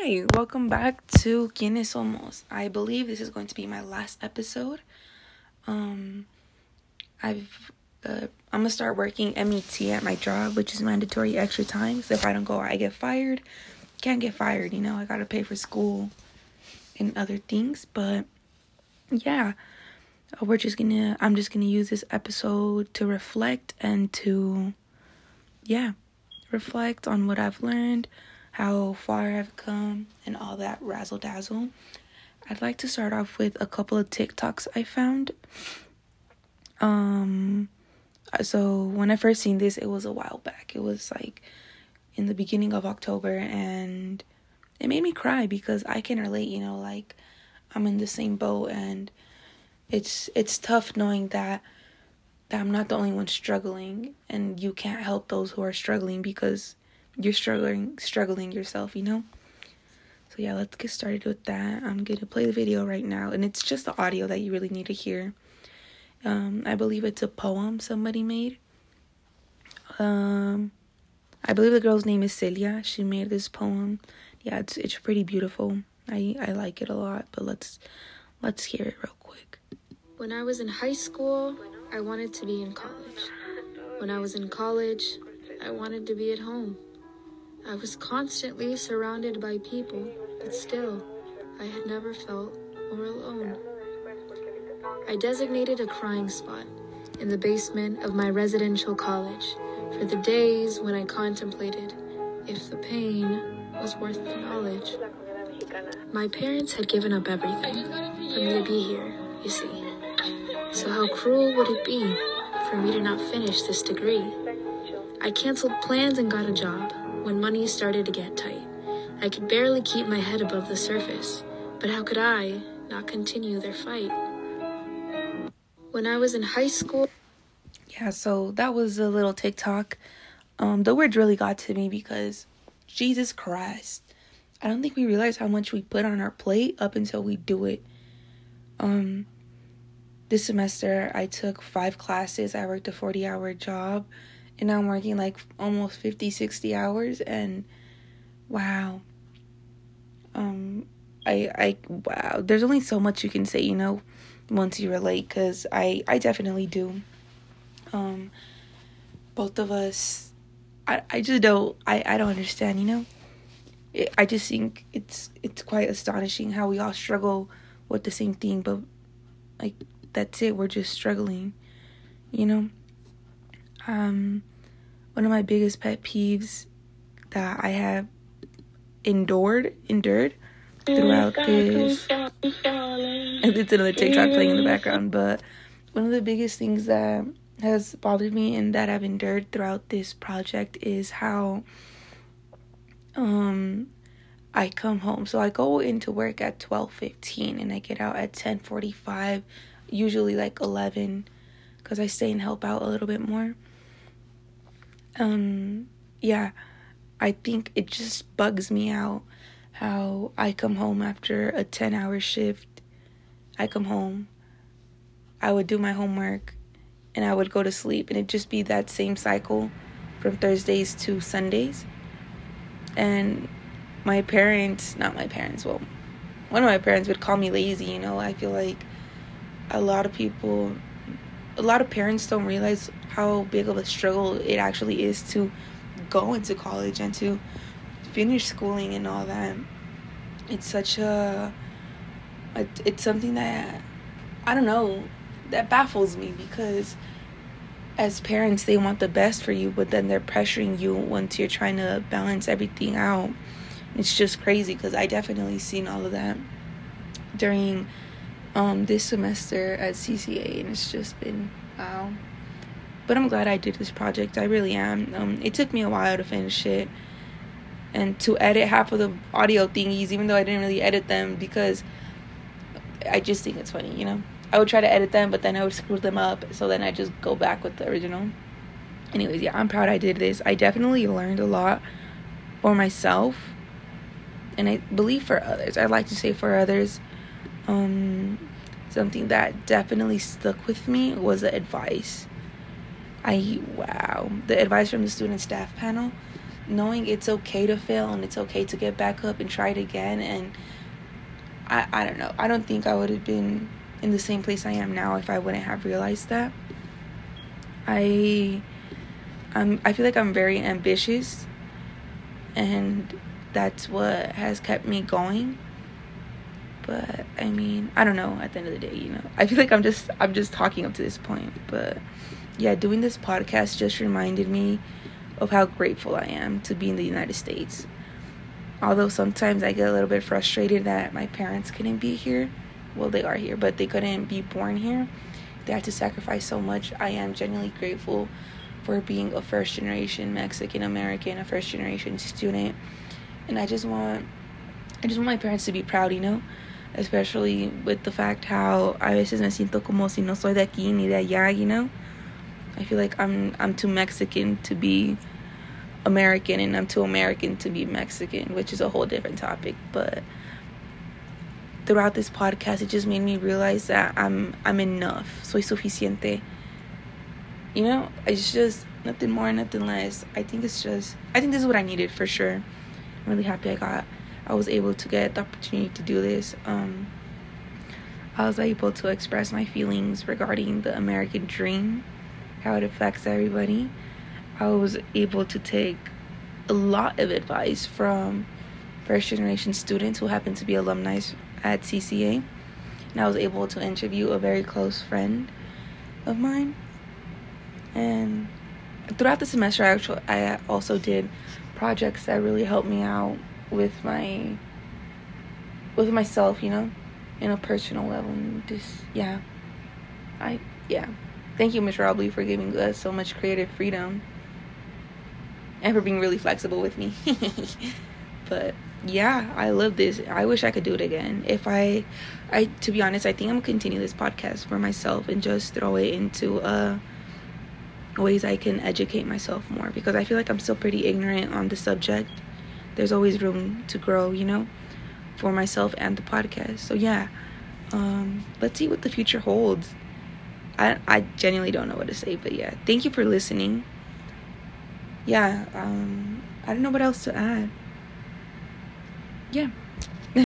Hi, welcome back to Quienes Somos. I believe this is going to be my last episode. Um, I've uh, I'm gonna start working MET at my job, which is mandatory extra time. So if I don't go, I get fired. Can't get fired, you know. I gotta pay for school and other things, but yeah, uh, we're just gonna. I'm just gonna use this episode to reflect and to, yeah, reflect on what I've learned how far I've come, and all that razzle dazzle. I'd like to start off with a couple of TikToks I found. Um, so when I first seen this, it was a while back. It was like in the beginning of October, and it made me cry because I can relate. You know, like I'm in the same boat, and it's it's tough knowing that that I'm not the only one struggling, and you can't help those who are struggling because you're struggling struggling yourself, you know? So yeah, let's get started with that. I'm gonna play the video right now, and it's just the audio that you really need to hear. Um, I believe it's a poem somebody made. Um, I believe the girl's name is Celia. She made this poem. Yeah, it's it's pretty beautiful. I I like it a lot. But let's let's hear it real quick. When I was in high school, I wanted to be in college. When I was in college, I wanted to be at home. I was constantly surrounded by people, but still, I had never felt more alone. I designated a crying spot in the basement of my residential college for the days when I contemplated if the pain was worth the knowledge. My parents had given up everything for me to be here, you see. So, how cruel would it be for me to not finish this degree? I canceled plans and got a job when money started to get tight. I could barely keep my head above the surface, but how could I not continue their fight? When I was in high school. Yeah, so that was a little TikTok. Um, the words really got to me because Jesus Christ. I don't think we realize how much we put on our plate up until we do it. Um, this semester I took five classes. I worked a 40 hour job and I'm working like almost 50 60 hours and wow. Um I I wow. There's only so much you can say you know once you relate cuz I I definitely do. Um both of us I I just don't I I don't understand you know? It, I just think it's it's quite astonishing how we all struggle with the same thing but like that's it. We're just struggling you know um, one of my biggest pet peeves that I have endured endured throughout this. it's another TikTok playing in the background, but one of the biggest things that has bothered me and that I've endured throughout this project is how um I come home. So I go into work at 12:15 and I get out at 10:45, usually like 11 cuz I stay and help out a little bit more um yeah i think it just bugs me out how i come home after a 10 hour shift. I come home i would do my homework and i would go to sleep and it'd just be that same cycle from thursdays to sundays. And my parents not my parents well one of my parents would call me lazy you know i feel like a lot of people a lot of parents don't realize how big of a struggle it actually is to go into college and to finish schooling and all that. It's such a, it's something that I don't know that baffles me because as parents they want the best for you but then they're pressuring you once you're trying to balance everything out it's just crazy because i definitely seen all of that during um, this semester at CCA, and it's just been wow. But I'm glad I did this project. I really am. Um, it took me a while to finish it and to edit half of the audio thingies, even though I didn't really edit them because I just think it's funny, you know. I would try to edit them, but then I would screw them up. So then I just go back with the original. Anyways, yeah, I'm proud I did this. I definitely learned a lot for myself, and I believe for others. I'd like to say for others um, something that definitely stuck with me was the advice. I wow, the advice from the student staff panel. knowing it's okay to fail and it's okay to get back up and try it again and I I don't know. I don't think I would have been in the same place I am now if I wouldn't have realized that. I I'm I feel like I'm very ambitious and that's what has kept me going. But I mean, I don't know at the end of the day, you know. I feel like I'm just I'm just talking up to this point, but yeah, doing this podcast just reminded me of how grateful I am to be in the United States. Although sometimes I get a little bit frustrated that my parents couldn't be here. Well, they are here, but they couldn't be born here. They had to sacrifice so much. I am genuinely grateful for being a first generation Mexican American, a first generation student. And I just want I just want my parents to be proud, you know? Especially with the fact how a veces me siento como si no soy de aquí ni de allá, you know? I feel like I'm I'm too Mexican to be American and I'm too American to be Mexican, which is a whole different topic, but throughout this podcast it just made me realize that I'm I'm enough. Soy suficiente. You know, it's just nothing more, nothing less. I think it's just I think this is what I needed for sure. I'm really happy I got I was able to get the opportunity to do this. Um I was able to express my feelings regarding the American dream how it affects everybody. I was able to take a lot of advice from first generation students who happen to be alumni at CCA. And I was able to interview a very close friend of mine. And throughout the semester, I actually I also did projects that really helped me out with my with myself, you know, in a personal level. And just yeah, I yeah. Thank you, Ms. Robley, for giving us so much creative freedom and for being really flexible with me. but yeah, I love this. I wish I could do it again. If I, I to be honest, I think I'm gonna continue this podcast for myself and just throw it into uh ways I can educate myself more because I feel like I'm still pretty ignorant on the subject. There's always room to grow, you know, for myself and the podcast. So yeah, um, let's see what the future holds. I I genuinely don't know what to say, but yeah, thank you for listening. Yeah, um, I don't know what else to add. Yeah.